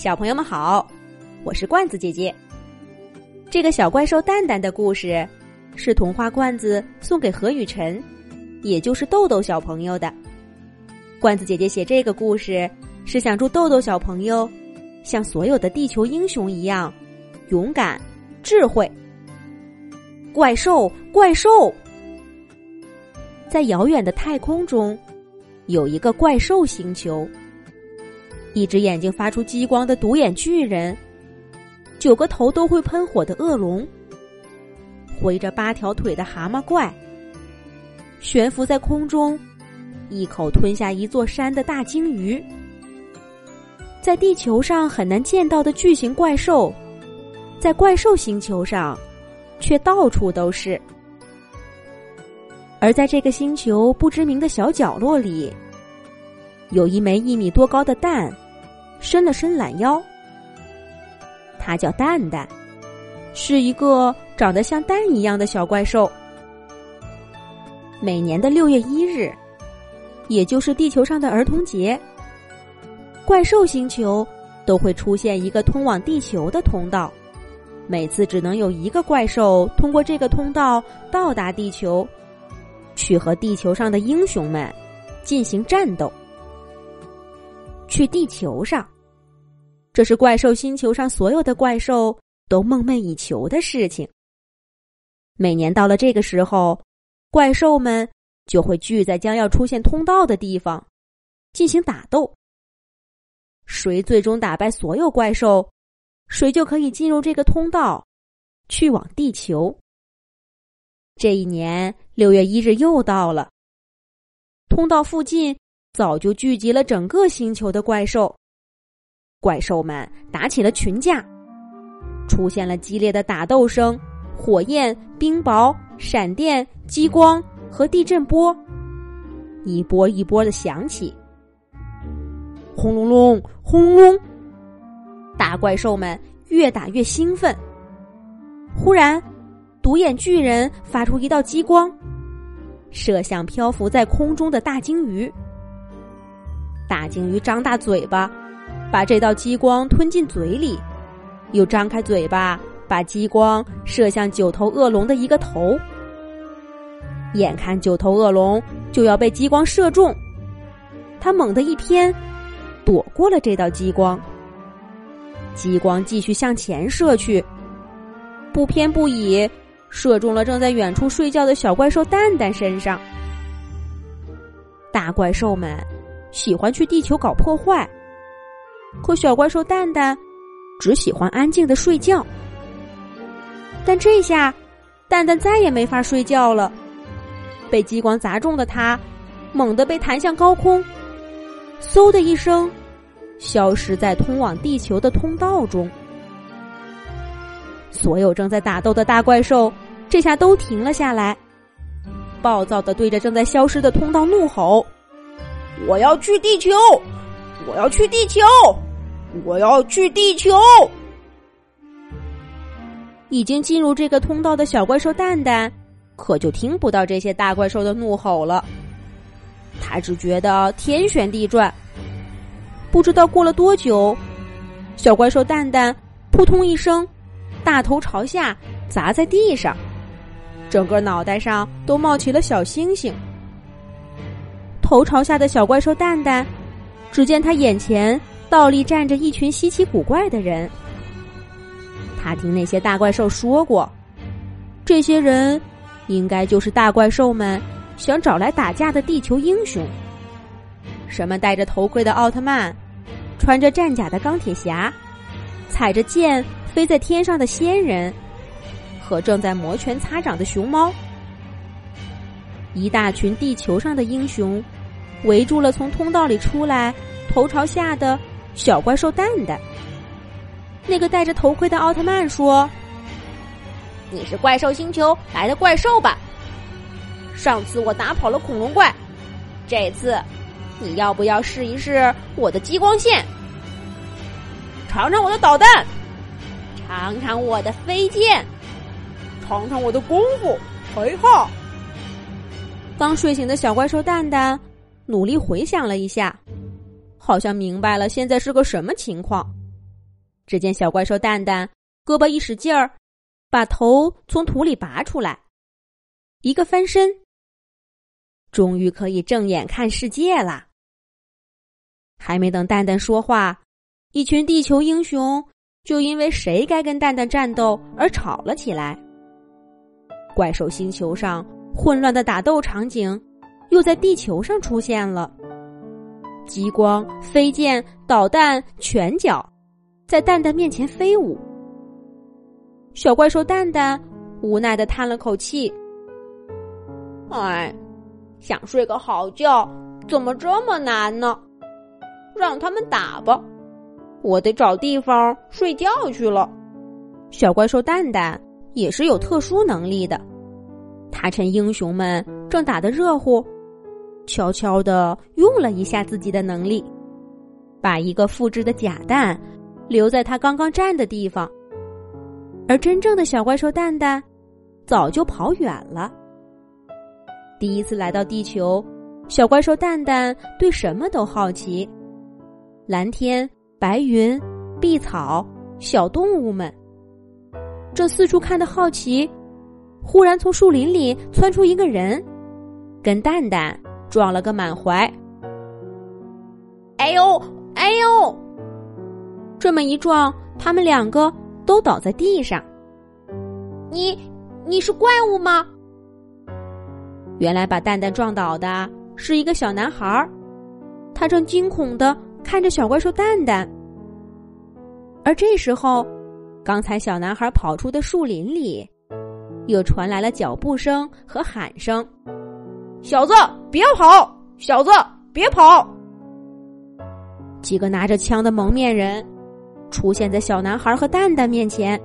小朋友们好，我是罐子姐姐。这个小怪兽蛋蛋的故事是童话罐子送给何雨辰，也就是豆豆小朋友的。罐子姐姐写这个故事是想祝豆豆小朋友像所有的地球英雄一样勇敢、智慧。怪兽，怪兽，在遥远的太空中有一个怪兽星球。一只眼睛发出激光的独眼巨人，九个头都会喷火的恶龙，挥着八条腿的蛤蟆怪，悬浮在空中，一口吞下一座山的大鲸鱼，在地球上很难见到的巨型怪兽，在怪兽星球上却到处都是。而在这个星球不知名的小角落里。有一枚一米多高的蛋，伸了伸懒腰。它叫蛋蛋，是一个长得像蛋一样的小怪兽。每年的六月一日，也就是地球上的儿童节，怪兽星球都会出现一个通往地球的通道。每次只能有一个怪兽通过这个通道到达地球，去和地球上的英雄们进行战斗。去地球上，这是怪兽星球上所有的怪兽都梦寐以求的事情。每年到了这个时候，怪兽们就会聚在将要出现通道的地方，进行打斗。谁最终打败所有怪兽，谁就可以进入这个通道，去往地球。这一年六月一日又到了，通道附近。早就聚集了整个星球的怪兽，怪兽们打起了群架，出现了激烈的打斗声，火焰、冰雹、闪电、激光和地震波，一波一波的响起。轰隆隆，轰隆隆，大怪兽们越打越兴奋。忽然，独眼巨人发出一道激光，射向漂浮在空中的大鲸鱼。大鲸鱼张大嘴巴，把这道激光吞进嘴里，又张开嘴巴，把激光射向九头恶龙的一个头。眼看九头恶龙就要被激光射中，他猛地一偏，躲过了这道激光。激光继续向前射去，不偏不倚，射中了正在远处睡觉的小怪兽蛋蛋身上。大怪兽们。喜欢去地球搞破坏，可小怪兽蛋蛋只喜欢安静的睡觉。但这下，蛋蛋再也没法睡觉了。被激光砸中的他，猛地被弹向高空，嗖的一声，消失在通往地球的通道中。所有正在打斗的大怪兽这下都停了下来，暴躁的对着正在消失的通道怒吼。我要去地球！我要去地球！我要去地球！已经进入这个通道的小怪兽蛋蛋，可就听不到这些大怪兽的怒吼了。他只觉得天旋地转。不知道过了多久，小怪兽蛋蛋扑通一声，大头朝下砸在地上，整个脑袋上都冒起了小星星。头朝下的小怪兽蛋蛋，只见他眼前倒立站着一群稀奇古怪的人。他听那些大怪兽说过，这些人应该就是大怪兽们想找来打架的地球英雄。什么戴着头盔的奥特曼，穿着战甲的钢铁侠，踩着剑飞在天上的仙人，和正在摩拳擦掌的熊猫，一大群地球上的英雄。围住了从通道里出来、头朝下的小怪兽蛋蛋。那个戴着头盔的奥特曼说：“你是怪兽星球来的怪兽吧？上次我打跑了恐龙怪，这次你要不要试一试我的激光线？尝尝我的导弹，尝尝我的飞剑，尝尝我的功夫，嘿哈！”刚睡醒的小怪兽蛋蛋。努力回想了一下，好像明白了现在是个什么情况。只见小怪兽蛋蛋胳膊一使劲儿，把头从土里拔出来，一个翻身，终于可以正眼看世界了。还没等蛋蛋说话，一群地球英雄就因为谁该跟蛋蛋战斗而吵了起来。怪兽星球上混乱的打斗场景，又在地球上出现了。激光、飞剑、导弹、拳脚，在蛋蛋面前飞舞。小怪兽蛋蛋无奈的叹了口气：“哎，想睡个好觉，怎么这么难呢？让他们打吧，我得找地方睡觉去了。”小怪兽蛋蛋也是有特殊能力的，他趁英雄们正打得热乎。悄悄的用了一下自己的能力，把一个复制的假蛋留在他刚刚站的地方，而真正的小怪兽蛋蛋早就跑远了。第一次来到地球，小怪兽蛋蛋对什么都好奇：蓝天、白云、碧草、小动物们。正四处看的好奇，忽然从树林里窜出一个人，跟蛋蛋。撞了个满怀，哎呦哎呦！这么一撞，他们两个都倒在地上。你你是怪物吗？原来把蛋蛋撞倒的是一个小男孩，他正惊恐的看着小怪兽蛋蛋。而这时候，刚才小男孩跑出的树林里，又传来了脚步声和喊声。小子，别跑！小子，别跑！几个拿着枪的蒙面人出现在小男孩和蛋蛋面前。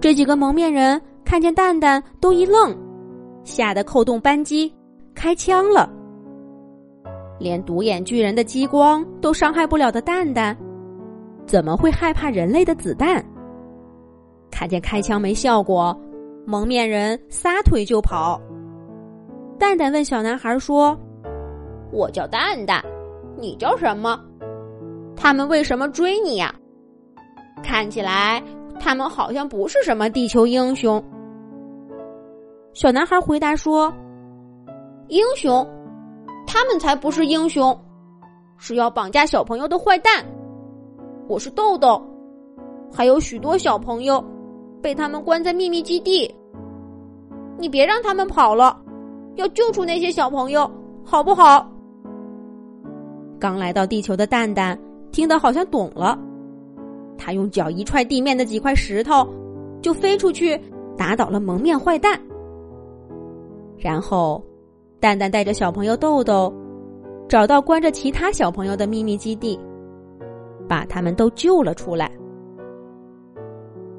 这几个蒙面人看见蛋蛋都一愣，吓得扣动扳机，开枪了。连独眼巨人的激光都伤害不了的蛋蛋，怎么会害怕人类的子弹？看见开枪没效果，蒙面人撒腿就跑。蛋蛋问小男孩说：“我叫蛋蛋，你叫什么？他们为什么追你呀？看起来他们好像不是什么地球英雄。”小男孩回答说：“英雄，他们才不是英雄，是要绑架小朋友的坏蛋。我是豆豆，还有许多小朋友被他们关在秘密基地。你别让他们跑了。”要救出那些小朋友，好不好？刚来到地球的蛋蛋听得好像懂了，他用脚一踹地面的几块石头，就飞出去打倒了蒙面坏蛋。然后，蛋蛋带着小朋友豆豆，找到关着其他小朋友的秘密基地，把他们都救了出来。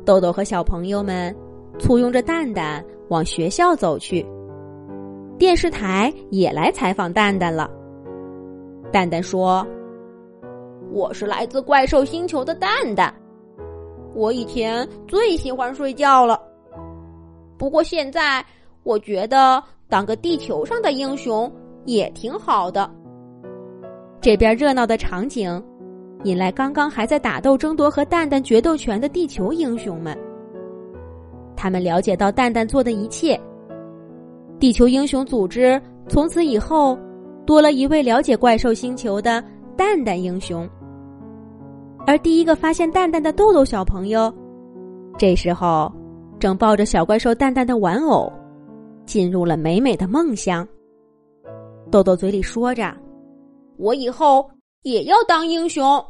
豆豆和小朋友们簇拥着蛋蛋往学校走去。电视台也来采访蛋蛋了。蛋蛋说：“我是来自怪兽星球的蛋蛋，我以前最喜欢睡觉了。不过现在我觉得当个地球上的英雄也挺好的。”这边热闹的场景引来刚刚还在打斗争夺和蛋蛋决斗权的地球英雄们，他们了解到蛋蛋做的一切。地球英雄组织从此以后多了一位了解怪兽星球的蛋蛋英雄，而第一个发现蛋蛋的豆豆小朋友，这时候正抱着小怪兽蛋蛋的玩偶，进入了美美的梦乡。豆豆嘴里说着：“我以后也要当英雄。”